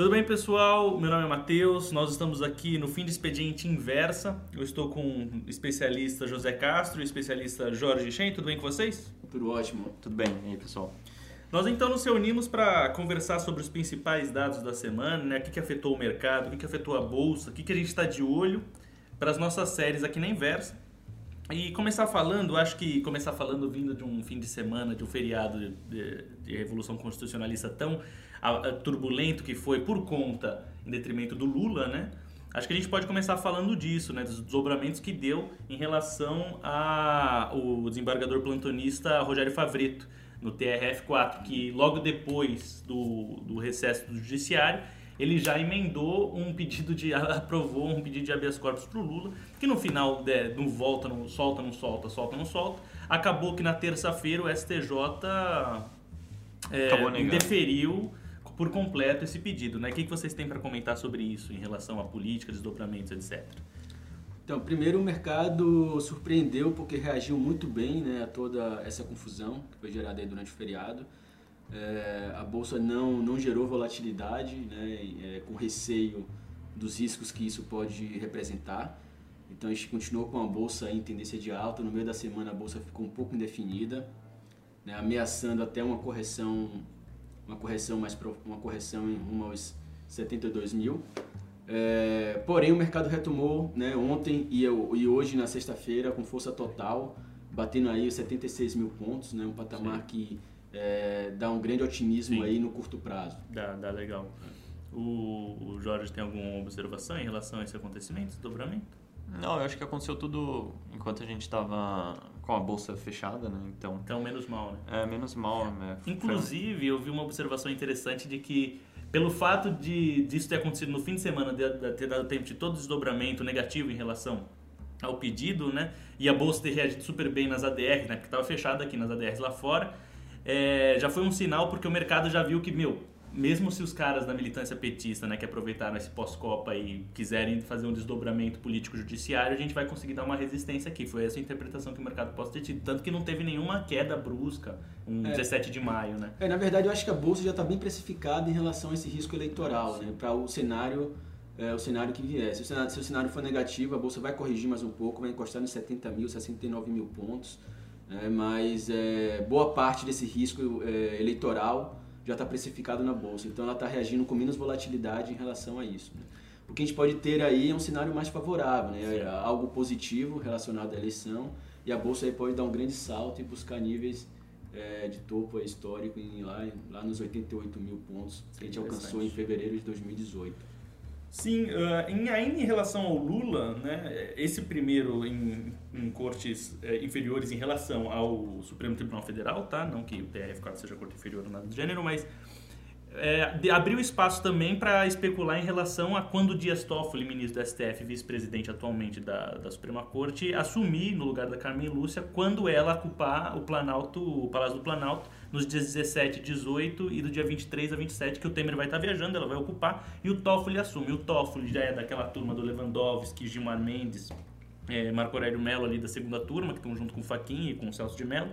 Tudo bem, pessoal? Meu nome é Matheus. Nós estamos aqui no fim de expediente inversa. Eu estou com o especialista José Castro e o especialista Jorge Shen. Tudo bem com vocês? Tudo ótimo. Tudo bem. E aí, pessoal? Nós então nos reunimos para conversar sobre os principais dados da semana, né? O que, que afetou o mercado, o que, que afetou a bolsa, o que, que a gente está de olho para as nossas séries aqui na inversa. E começar falando, acho que começar falando vindo de um fim de semana, de um feriado de, de, de Revolução Constitucionalista tão a, a, turbulento que foi por conta, em detrimento do Lula, né? Acho que a gente pode começar falando disso, né? Dos desdobramentos que deu em relação ao desembargador plantonista Rogério Favreto, no TRF4, que logo depois do, do recesso do judiciário, ele já emendou um pedido de aprovou um pedido de habeas corpus para o Lula, que no final de, não volta, não solta, não solta, solta, não solta. Acabou que na terça-feira o STJ é, indeferiu por completo esse pedido. Né? O que, que vocês têm para comentar sobre isso em relação à política, desdobramentos, etc. Então, primeiro o mercado surpreendeu porque reagiu muito bem né, a toda essa confusão que foi gerada durante o feriado. É, a bolsa não, não gerou volatilidade, né, é, com receio dos riscos que isso pode representar. Então a gente continuou com a bolsa em tendência de alta. No meio da semana a bolsa ficou um pouco indefinida, né, ameaçando até uma correção, uma correção mais uma correção em rumo aos 72 mil. É, porém o mercado retomou, né, ontem e, eu, e hoje na sexta-feira com força total, batendo aí os 76 mil pontos, né, um patamar Sim. que é, dá um grande otimismo Sim. aí no curto prazo. Dá, dá legal. O, o, Jorge tem alguma observação em relação a esse acontecimento, esse dobramento? Não, eu acho que aconteceu tudo enquanto a gente estava com a bolsa fechada, né? Então, então menos mal, né? É, menos mal. Né? Inclusive, eu vi uma observação interessante de que pelo fato de disso ter acontecido no fim de semana, de, de ter dado tempo de todo desdobramento negativo em relação ao pedido, né? E a bolsa ter reagido super bem nas ADRs, né? Porque estava fechada aqui nas ADRs lá fora é, já foi um sinal porque o mercado já viu que, meu, mesmo se os caras da militância petista, né, que aproveitaram esse pós-copa e quiserem fazer um desdobramento político-judiciário, a gente vai conseguir dar uma resistência aqui. Foi essa a interpretação que o mercado pode ter tido. Tanto que não teve nenhuma queda brusca, um é. 17 de maio, né? É, na verdade, eu acho que a bolsa já está bem precificada em relação a esse risco eleitoral, né? Para o cenário é, o cenário que vier. Se o cenário, se o cenário for negativo, a bolsa vai corrigir mais um pouco, vai encostar nos 70 mil, 69 mil pontos é, mas é, boa parte desse risco é, eleitoral já está precificado na bolsa, então ela está reagindo com menos volatilidade em relação a isso. Né? O que a gente pode ter aí é um cenário mais favorável, né? algo positivo relacionado à eleição, e a bolsa aí pode dar um grande salto e buscar níveis é, de topo histórico em, lá, lá nos 88 mil pontos que a gente alcançou em fevereiro de 2018. Sim, uh, em, ainda em relação ao Lula, né, esse primeiro em, em cortes uh, inferiores em relação ao Supremo Tribunal Federal, tá? não que o TRF4 seja corte inferior ou nada do gênero, mas é, abriu espaço também para especular em relação a quando Dias Toffoli, ministro do STF, vice-presidente atualmente da, da Suprema Corte, assumir no lugar da Carmen Lúcia quando ela ocupar o Planalto, o Palácio do Planalto, nos dias 17 18 e do dia 23 a 27, que o Temer vai estar viajando, ela vai ocupar, e o Toffoli assume. O Toffoli já é daquela turma do Lewandowski, Gilmar Mendes, é, Marco Aurélio Mello ali da segunda turma, que estão junto com o Faquinha e com o Celso de Mello.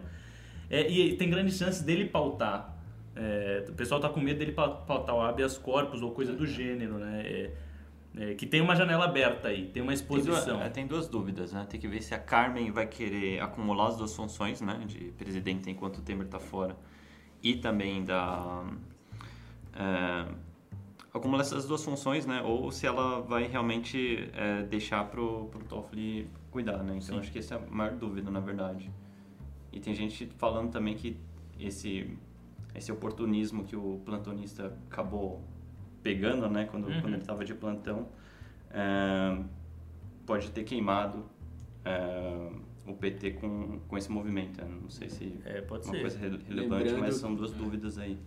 É, e tem grandes chances dele pautar é, o pessoal está com medo dele pautar o habeas corpus ou coisa do gênero, né? É, é, que tem uma janela aberta aí, tem uma exposição. Tem duas, é, tem duas, dúvidas, né? Tem que ver se a Carmen vai querer acumular as duas funções, né? De presidente enquanto o Temer está fora e também da... É, acumular essas duas funções, né? Ou se ela vai realmente é, deixar pro, pro Toffoli cuidar, né? Então Sim. acho que essa é a maior dúvida, na verdade. E tem gente falando também que esse esse oportunismo que o plantonista acabou pegando, né, quando, uhum. quando ele estava de plantão, é, pode ter queimado é, o PT com, com esse movimento. Eu não sei se é pode uma ser. coisa relevante, Lembrando, mas são duas dúvidas aí.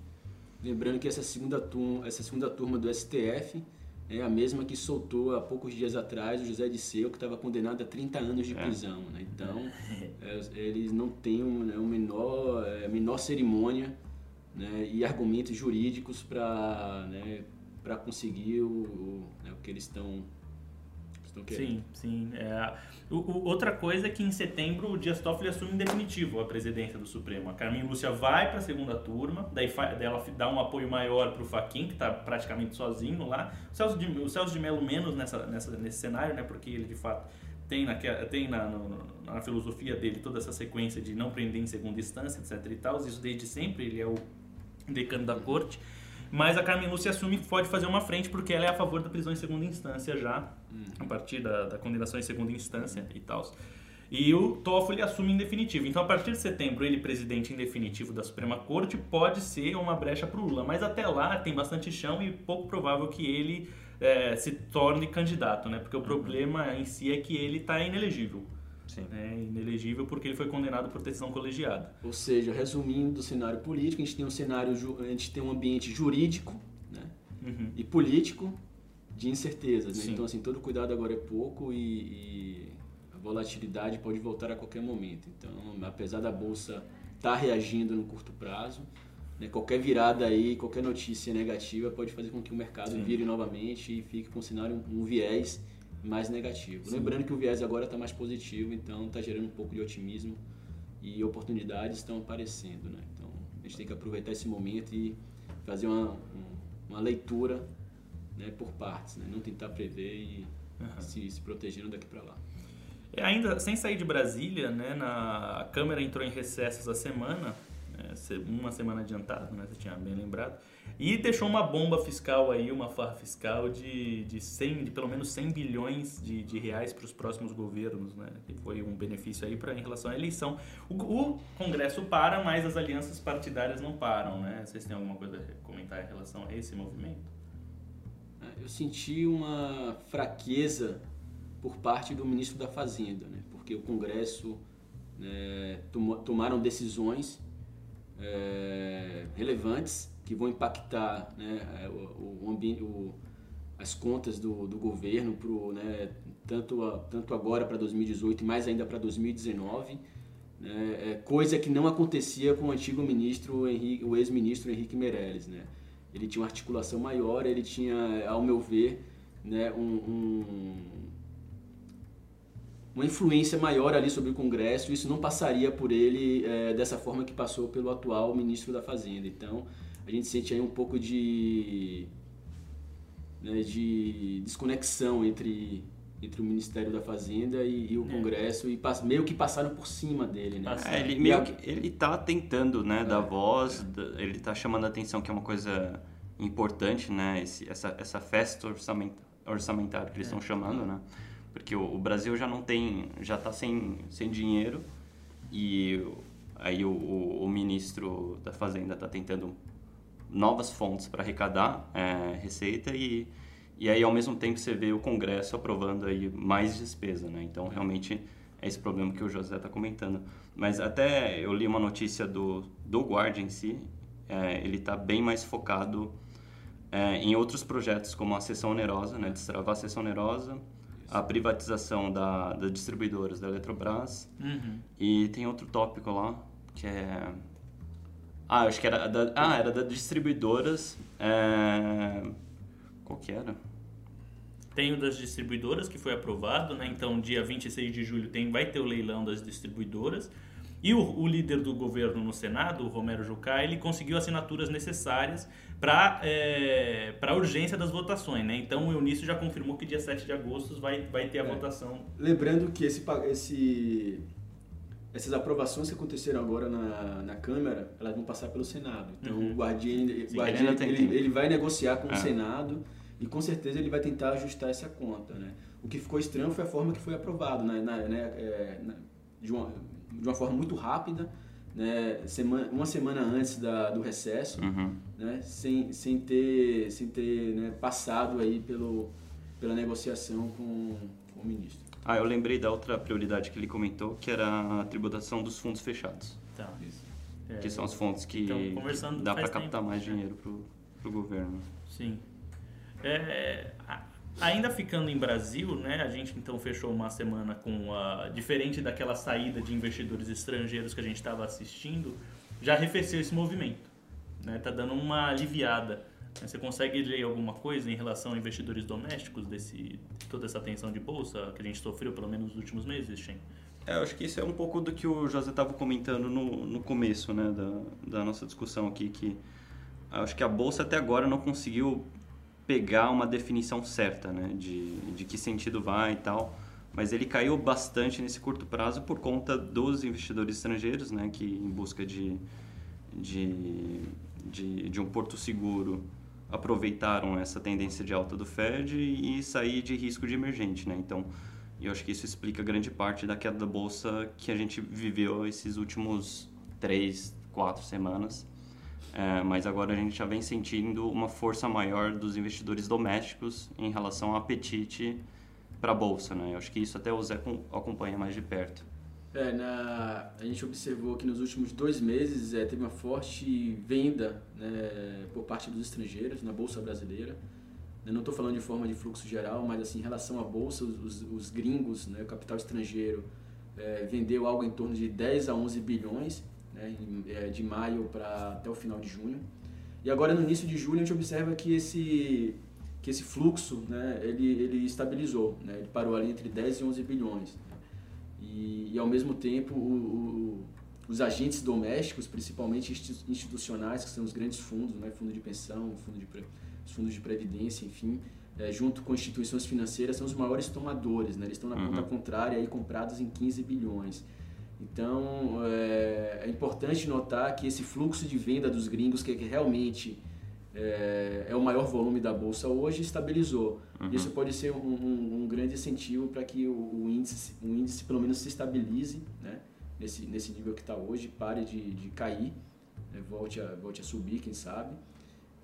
Lembrando que essa segunda turma, essa segunda turma do STF é a mesma que soltou há poucos dias atrás o José Disseu, que estava condenado a 30 anos de é. prisão. Né? Então, é, eles não têm um, né, um menor, é, menor cerimônia né, e argumentos jurídicos para né, conseguir o, o, né, o, que eles estão querendo. Sim, sim. É, o, o, outra coisa é que em setembro o Dias Toffoli assume em definitivo a presidência do Supremo. A Carmen Lúcia vai para a segunda turma, daí, daí ela dá um apoio maior para o Faquin, que está praticamente sozinho lá. O Celso de, o Celso de Mello menos nessa, nessa, nesse cenário, né, porque ele de fato tem, na, tem na, no, na filosofia dele toda essa sequência de não prender em segunda instância, etc. e tal. Isso desde sempre, ele é o decano da corte. Mas a Carmen Lúcia assume que pode fazer uma frente porque ela é a favor da prisão em segunda instância já, a partir da, da condenação em segunda instância e tal. E o Toffoli assume em definitivo. Então, a partir de setembro, ele, presidente em definitivo da Suprema Corte, pode ser uma brecha para o Lula. Mas até lá tem bastante chão e pouco provável que ele é, se torne candidato, né? Porque o problema em si é que ele está inelegível. Sim. É inelegível porque ele foi condenado por decisão colegiada. Ou seja, resumindo o cenário político, a gente tem um cenário, a gente tem um ambiente jurídico né? Uhum. e político de incertezas. Né? Então, assim, todo cuidado agora é pouco e, e, a volatilidade pode voltar a qualquer momento. Então, apesar da bolsa estar tá reagindo no curto prazo, né? qualquer virada aí, qualquer notícia negativa pode fazer com que o mercado Sim. vire novamente e fique com um cenário, um viés mais negativo. Sim. Lembrando que o viés agora está mais positivo, então está gerando um pouco de otimismo e oportunidades estão aparecendo, né? Então a gente tem que aproveitar esse momento e fazer uma, uma leitura né, por partes, né? Não tentar prever e Uhum. se, se protegendo daqui para lá. E ainda sem sair de Brasília, né, na, a Câmara entrou em recesso essa semana, se- uma semana adiantado, né, você tinha bem lembrado, e deixou uma bomba fiscal aí, uma farra fiscal de, de, 100, de pelo menos 100 bilhões de, de reais para os próximos governos, né, que foi um benefício aí pra, em relação à eleição. O, o Congresso para, mas as alianças partidárias não param, né? Vocês têm alguma coisa a comentar em relação a esse movimento? né? Eu senti uma fraqueza por parte do ministro da Fazenda, né? porque o Congresso né, tomaram decisões é, relevantes que vão impactar né, é, o, o ambiente, o- as contas do, do governo, pro, né, tanto, a- tanto agora para 2018 e mais ainda para 2019. Né, é, coisa que não acontecia com o antigo ministro, Henrique, o ex-ministro Henrique Meirelles. Né? Ele tinha uma articulação maior, ele tinha, ao meu ver, né, um, um- uma influência maior ali sobre o Congresso. Isso não passaria por ele é, dessa forma que passou pelo atual ministro da Fazenda. Então, a gente sente aí um pouco de, né, de desconexão entre, entre o Ministério da Fazenda e, e o É. Congresso e pas- meio que passaram por cima dele. Né? É, ele meio a- que ele tá tentando, né, dar É, voz, da- ele tá chamando a atenção que é uma coisa importante, né, esse, essa, essa festa orçament, orçamentária que eles estão chamando, né, porque o, o Brasil já não tem, já tá sem, sem dinheiro e aí o, o, o ministro da Fazenda tá tentando novas fontes para arrecadar é, receita e e aí ao mesmo tempo você vê o Congresso aprovando aí mais despesa, né? Então realmente é esse problema que o José está comentando. Mas até eu li uma notícia do do Guardian em si, é, ele está bem mais focado é, em outros projetos como a sessão onerosa, né? Destravar a sessão onerosa, a privatização da, das distribuidoras da Eletrobras Uhum. e tem outro tópico lá que é. Ah, eu acho que era da, ah, era das distribuidoras. É... Qual que era? Tem o das distribuidoras que foi aprovado, né? Então, dia 26 de julho tem, vai ter o leilão das distribuidoras. E o, o líder do governo no Senado, o Romero Jucá, ele conseguiu assinaturas necessárias para é, a urgência das votações, né? Então, o Eunício já confirmou que dia 7 de agosto vai, vai ter a É. votação. Lembrando que esse, esse, essas aprovações que aconteceram agora na, na Câmara, elas vão passar pelo Senado. Então Uhum. o Guardian, o Sim, Guardian, ele ele, ele vai negociar com o É. Senado e com certeza ele vai tentar ajustar essa conta. Né? O que ficou estranho foi a forma que foi aprovado, né? Na- né, é, na- de, uma, de uma forma muito rápida, né? Semana, uma semana antes da, do recesso, Uhum. né? sem, sem ter, sem ter né, passado aí pelo, pela negociação com, com o ministro. Ah, eu lembrei da outra prioridade que ele comentou, que era a tributação dos fundos fechados. Tá. É, que são as fontes que então, conversando dá para captar tempo. mais dinheiro pro, pro governo. Sim. É, ainda ficando em Brasil, né, a gente então fechou uma semana com a diferente daquela saída de investidores estrangeiros que a gente estava assistindo, já arrefeceu esse movimento, né? Tá dando uma aliviada Você consegue ler alguma coisa em relação a investidores domésticos desse toda essa tensão de bolsa que a gente sofreu pelo menos nos últimos meses, Shen? É, eu acho que isso é um pouco do que o José estava comentando no, no começo né, da, da nossa discussão aqui, que acho que a bolsa até agora não conseguiu pegar uma definição certa né, de, de que sentido vai e tal, mas ele caiu bastante nesse curto prazo por conta dos investidores estrangeiros, né, que em busca de, de, de, de um porto seguro aproveitaram essa tendência de alta do Fed e sair de risco de emergente, né? Então, eu acho que isso explica grande parte da queda da bolsa que a gente viveu esses últimos três, quatro semanas. É, mas agora a gente já vem sentindo uma força maior dos investidores domésticos em relação ao apetite para a bolsa, né? Eu acho que isso até o Zé acompanha mais de perto. É, na, a gente observou que nos últimos dois meses é, teve uma forte venda né, por parte dos estrangeiros na Bolsa Brasileira. Eu não estou falando de forma de fluxo geral, mas assim, em relação à Bolsa, os, os gringos, né, o capital estrangeiro, é, vendeu algo em torno de 10 a 11 bilhões né, é, de maio para até o final de junho. E agora no início de julho a gente observa que esse, que esse fluxo né, ele, ele estabilizou, né, ele parou ali entre 10 e 11 bilhões. E, e ao mesmo tempo, o, o, os agentes domésticos, principalmente institucionais, que são os grandes fundos, né, fundo de pensão, fundo de, os fundos de previdência, enfim, é, junto com instituições financeiras, são os maiores tomadores. Né, eles estão na uhum. conta contrária, aí, comprados em 15 bilhões. Então, é, é, importante notar que esse fluxo de venda dos gringos, que, é que realmente é, é, o maior volume da bolsa hoje, estabilizou. Uhum. Isso pode ser um, um, um grande incentivo para que o, o, índice, o índice pelo menos se estabilize né? nesse, nesse nível que está hoje, pare de, de cair, né? volte, a, volte a subir, quem sabe.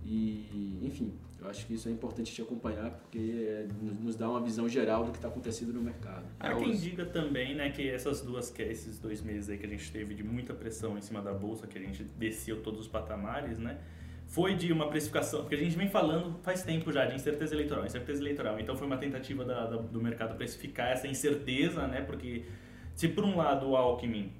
E, enfim, eu acho que isso é importante te acompanhar porque é, nos dá uma visão geral do que está acontecendo no mercado. Há quem diga também né, que essas duas, que esses dois meses aí que a gente teve de muita pressão em cima da bolsa, que a gente desceu todos os patamares, né? foi de uma precificação, porque a gente vem falando faz tempo já de incerteza eleitoral, incerteza eleitoral. Então foi uma tentativa da, da, do mercado precificar essa incerteza, né? Porque se por um lado o Alckmin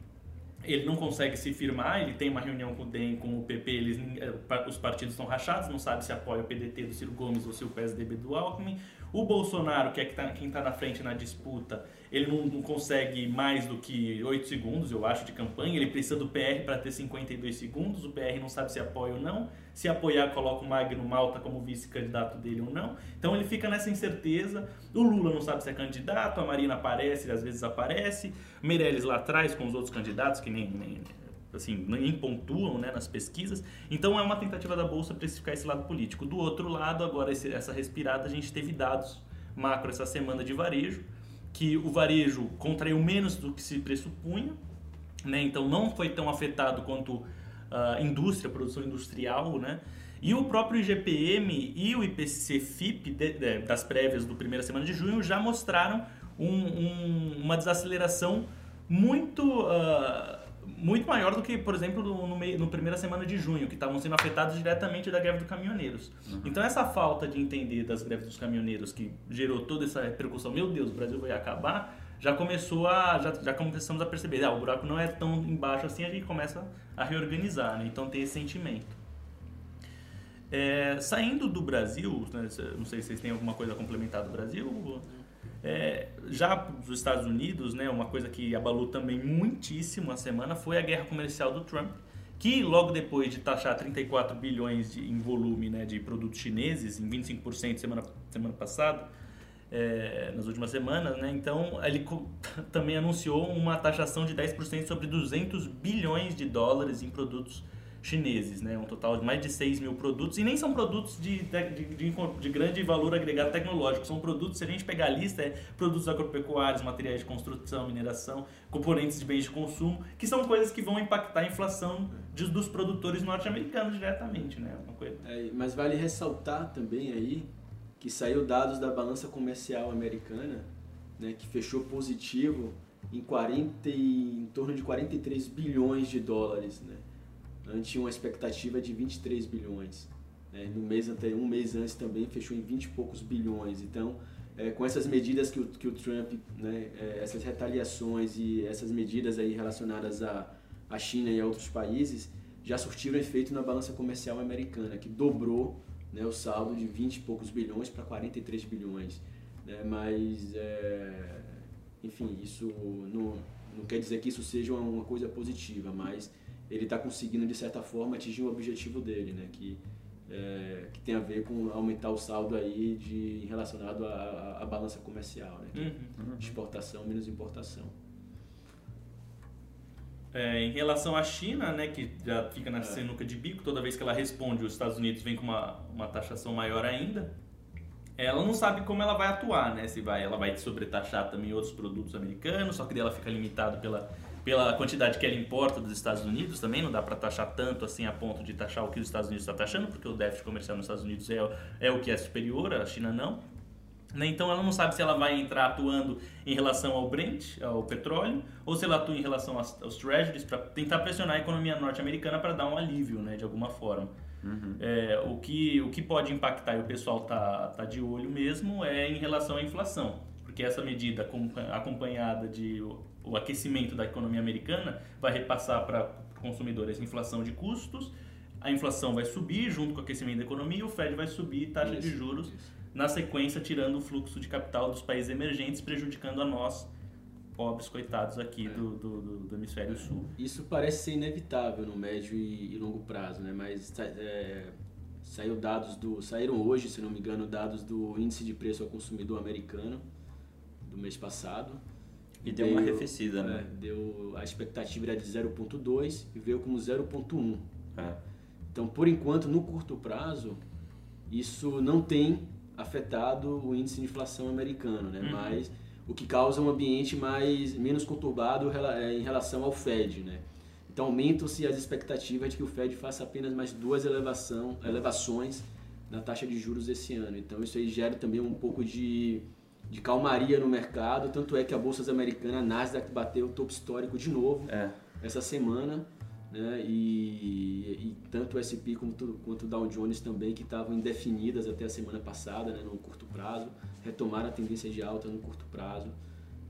ele não consegue se firmar, ele tem uma reunião com o DEM, com o PP, eles, eh, os partidos estão rachados, não sabe se apoia o PDT do Ciro Gomes ou se o PSDB do Alckmin. O Bolsonaro, que é tá, quem está na frente na disputa, ele não, não, consegue mais do que 8 segundos, eu acho, de campanha. Ele precisa do PR para ter 52 segundos. O PR não sabe se apoia ou não. Se apoiar, coloca o Magno Malta como vice-candidato dele ou não. Então ele fica nessa incerteza. O Lula não sabe se é candidato, a Marina aparece, às vezes aparece. Meirelles lá atrás com os outros candidatos, que nem, nem assim, nem pontuam né, nas pesquisas. Então é uma tentativa da Bolsa precificar esse lado político. Do outro lado, agora esse, essa respirada, a gente teve dados macro essa semana de varejo, que o varejo contraiu menos do que se pressupunha, né? então não foi tão afetado quanto a uh, indústria, a produção industrial, né? E o próprio IGPM e o IPC-FIP das prévias do primeira semana de junho já mostraram um, um, uma desaceleração muito uh, muito maior do que, por exemplo, no, meio, no primeira semana de junho, que estavam sendo afetados diretamente da greve dos caminhoneiros. Uhum. Então, essa falta de entender das greves dos caminhoneiros que gerou toda essa repercussão, meu Deus, o Brasil vai acabar, já começou a. Já, já começamos a perceber, ah, o buraco não é tão embaixo assim, a gente começa a reorganizar, né? Então, tem esse sentimento. É, saindo do Brasil, né, não sei se vocês têm alguma coisa a complementar do Brasil. É, já dos Estados Unidos, né, uma coisa que abalou também muitíssimo a semana foi a guerra comercial do Trump, que logo depois de taxar 34 bilhões de, em volume né, de produtos chineses, em 25% semana, semana passada, é, nas últimas semanas, né, então ele também anunciou uma taxação de 10% sobre 200 bilhões de dólares em produtos chineses chineses, né? um total de mais de 6 mil produtos, e nem são produtos de, de, de, de, grande valor agregado tecnológico, são produtos, se a gente pegar a lista, é produtos agropecuários, materiais de construção, mineração, componentes de bens de consumo, que são coisas que vão impactar a inflação de, dos produtores norte-americanos diretamente. Né? Uma coisa. É, mas vale ressaltar também aí que saiu dados da balança comercial americana, né, que fechou positivo em, 40, em torno de 43 bilhões de dólares, né? Tinha uma expectativa de 23 bilhões. Né? No mês anterior, um mês antes também fechou em 20 e poucos bilhões. Então, é, com essas medidas que o, que o Trump, né, é, essas retaliações e essas medidas aí relacionadas à, à China e a outros países, já surtiram efeito na balança comercial americana, que dobrou né, o saldo de 20 e poucos bilhões para 43 bilhões. Né, mas, é, enfim, isso não, não quer dizer que isso seja uma coisa positiva, mas ele está conseguindo, de certa forma, atingir o objetivo dele, né, que, é, que tem a ver com aumentar o saldo aí de, relacionado à, à balança comercial, né, Uhum, uhum. exportação menos importação. É, em relação à China, né, que já fica na É. sinuca de bico, toda vez que ela responde, os Estados Unidos vem com uma, uma taxação maior ainda. Ela não sabe como ela vai atuar, né? Se vai, ela vai sobretaxar também outros produtos americanos, só que daí ela fica limitada pela, pela quantidade que ela importa dos Estados Unidos também. Não dá para taxar tanto assim a ponto de taxar o que os Estados Unidos está taxando, porque o déficit comercial nos Estados Unidos é, é o que é superior, a China não. Né? Então ela não sabe se ela vai entrar atuando em relação ao Brent, ao petróleo, ou se ela atua em relação aos, treasuries para tentar pressionar a economia norte-americana para dar um alívio, né, de alguma forma. É, o, que, o que pode impactar e o pessoal tá, tá de olho mesmo é em relação à inflação, porque essa medida acompa- acompanhada de o, aquecimento da economia americana vai repassar para consumidores inflação de custos, a inflação vai subir junto com o aquecimento da economia e o Fed vai subir taxa de Isso, juros isso. na sequência tirando o fluxo de capital dos países emergentes, prejudicando a nós, pobres coitados aqui do, do, do- do hemisfério sul. Isso parece ser inevitável no médio e, e longo prazo, né? Mas é, saiu dados do, saíram hoje, se não me engano, dados do índice de preço ao consumidor americano do mês passado. E deu uma arrefecida, né? é, deu, a expectativa era de 0,2 e veio como 0,1. É. Então, por enquanto, no curto prazo, isso não tem afetado o índice de inflação americano, né? Uhum. Mas o que causa um ambiente mais menos conturbado eh, em relação ao Fed, né? Então aumentam-se as expectativas de que o Fed faça apenas mais duas elevação, elevações na taxa de juros esse ano. Então isso aí gera também um pouco de, de calmaria no mercado. Tanto é que a bolsa americana, a Nasdaq, bateu o topo histórico de novo É. essa semana, né? E, e tanto o S&P quanto, quanto o Dow Jones também, que estavam indefinidas até a semana passada, né? no curto prazo, retomaram a tendência de alta no curto prazo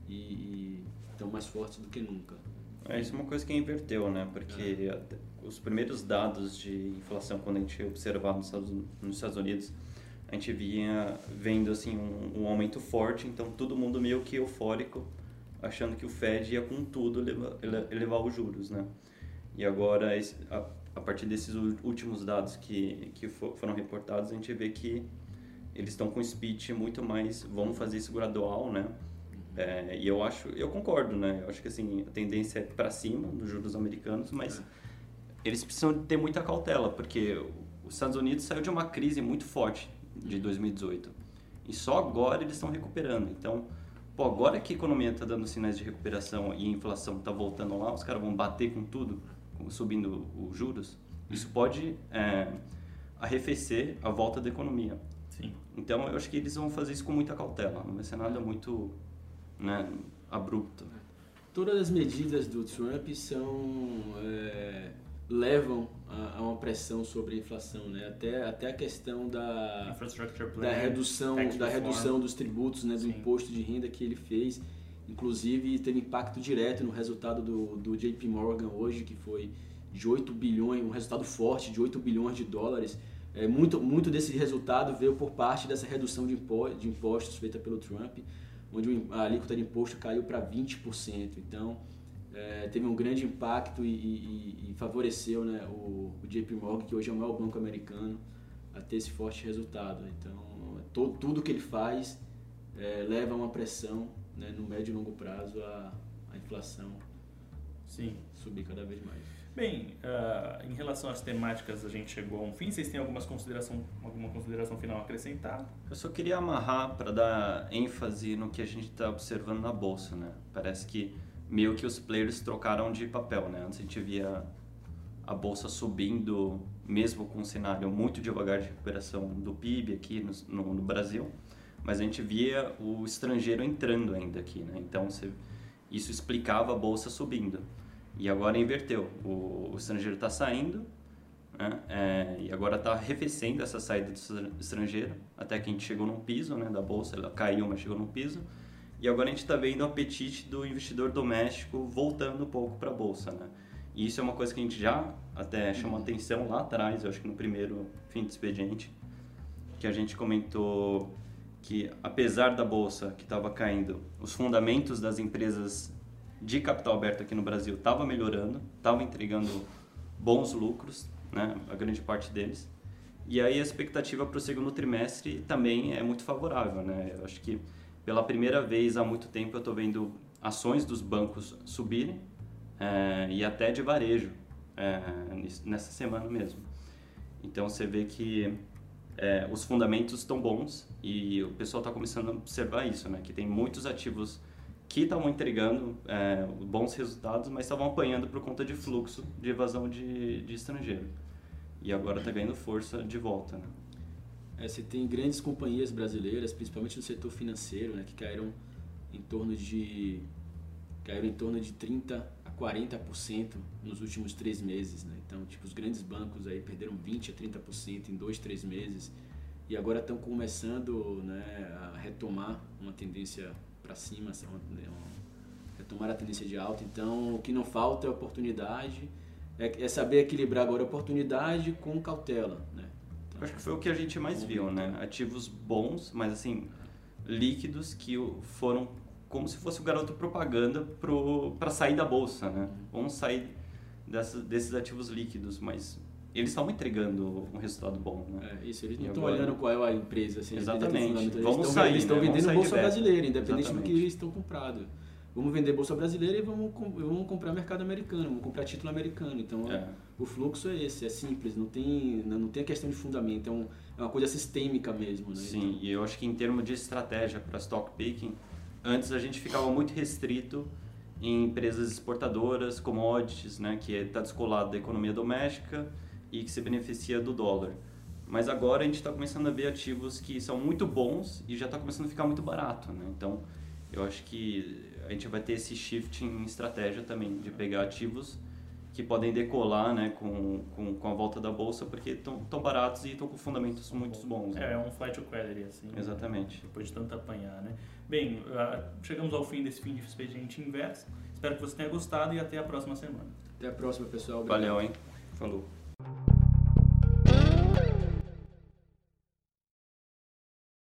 e, e estão mais fortes do que nunca. É, isso é uma coisa que inverteu, né? Porque até os primeiros dados de inflação, quando a gente observava nos Estados Unidos, a gente vinha vendo assim um, um aumento forte, então todo mundo meio que eufórico, achando que o Fed ia com tudo eleva- ele- elevar os juros, né? E agora, a, a partir desses últimos dados que, que fo- foram reportados, a gente vê que eles estão com speech muito mais, vamos fazer isso gradual, né? É, e eu acho, eu concordo, né? Eu acho que assim, a tendência é para cima dos juros americanos, mas eles precisam ter muita cautela, porque os Estados Unidos saiu de uma crise muito forte de 2018. E só agora eles estão recuperando. Então, pô, agora que a economia está dando sinais de recuperação e a inflação está voltando lá, os caras vão bater com tudo, subindo os juros. Isso pode é, arrefecer a volta da economia. Sim. Então, eu acho que eles vão fazer isso com muita cautela. Não vai ser nada muito né, abrupto. Todas as medidas do Trump são é, levam a, a uma pressão sobre a inflação, né? Até até a questão da da redução da redução dos tributos, né, do Sim. imposto de renda que ele fez, inclusive teve impacto direto no resultado do, do JP Morgan hoje, que foi de 8 bilhões, um resultado forte de 8 bilhões de dólares. É, muito, muito desse resultado veio por parte dessa redução de, impo de impostos feita pelo Trump, onde o- a alíquota de imposto caiu para 20%. Então, é, teve um grande impacto e, e- e favoreceu né, o, o JP Morgan, que hoje é o maior banco americano, a ter esse forte resultado. Então, to, tudo que ele faz é, leva a uma pressão né, no médio e longo prazo a, a inflação Sim. subir cada vez mais. Bem, ah, em relação às temáticas, a gente chegou a um fim. Vocês têm algumas consideração, alguma consideração final a acrescentar? Eu só queria amarrar para dar ênfase no que a gente está observando na bolsa, né? Parece que meio que os players trocaram de papel, né? Antes a gente via a bolsa subindo, mesmo com um cenário muito devagar de recuperação do PIB aqui no, no, no Brasil, mas a gente via o estrangeiro entrando ainda aqui, né? Então você, isso explicava a bolsa subindo. E agora inverteu. O, o estrangeiro está saindo, né? É, e agora está arrefecendo essa saída do estra- estrangeiro, até que a gente chegou num piso né, da bolsa, ela caiu, mas chegou num piso. E agora a gente está vendo o apetite do investidor doméstico voltando um pouco para a bolsa. Né? E isso é uma coisa que a gente já até chamou atenção lá atrás, eu acho que no primeiro fim de expediente, que a gente comentou que apesar da bolsa que estava caindo, os fundamentos das empresas de capital aberto aqui no Brasil estavam melhorando, estavam entregando bons lucros, né, a grande parte deles. E aí a expectativa para o segundo trimestre também é muito favorável, né? Eu acho que pela primeira vez há muito tempo eu estou vendo ações dos bancos subirem é, e até de varejo é, nessa semana mesmo. Então você vê que é, os fundamentos estão bons e o pessoal está começando a observar isso, né? Que tem muitos ativos que estavam entregando é, bons resultados, mas estavam apanhando por conta de fluxo de evasão de, de estrangeiro. E agora está ganhando força de volta, né? É, você tem grandes companhias brasileiras, principalmente no setor financeiro, né, que caíram em torno de caíram em torno de 30 a 40% nos últimos três meses, né? Então, tipo, os grandes bancos aí perderam 20 a 30% em dois, três meses e agora estão começando, né, a retomar uma tendência para cima, uma, né, retomar a tendência de alta. Então, o que não falta é oportunidade, é, é saber equilibrar agora oportunidade com cautela, né? Acho que foi o que a gente mais viu, né? Ativos bons, mas assim líquidos que foram como se fosse o garoto propaganda para sair da bolsa, né? Vamos sair dessas, desses ativos líquidos, mas eles estão entregando um resultado bom, né? É, isso, eles não estão olhando qual é a empresa, assim, Exatamente. Eles vamos estão, sair, eles estão né? vendendo bolsa brasileira, independente Exatamente. do que eles estão comprado. Vamos vender bolsa brasileira e vamos, vamos comprar mercado americano, vamos comprar título americano. Então, É. o fluxo é esse, é simples, não tem, não tem a questão de fundamento, é, um, é uma coisa sistêmica mesmo, né? Sim, e eu acho que em termos de estratégia para stock picking, antes a gente ficava muito restrito em empresas exportadoras, commodities, né, que está descolado da economia doméstica e que se beneficia do dólar. Mas agora a gente está começando a ver ativos que são muito bons e já está começando a ficar muito barato. Né? Então, eu acho que a gente vai ter esse shift em estratégia também, de pegar ativos que podem decolar né, com, com, com a volta da bolsa, porque estão tão baratos e estão com fundamentos muito bons. né? É, é um flight to quality, assim. Exatamente. Depois de tanto apanhar, né? Bem, ah, chegamos ao fim desse fim de expediente inverso. Espero que você tenha gostado e até a próxima semana. Até a próxima, pessoal. Obrigado. Valeu, hein? Falou.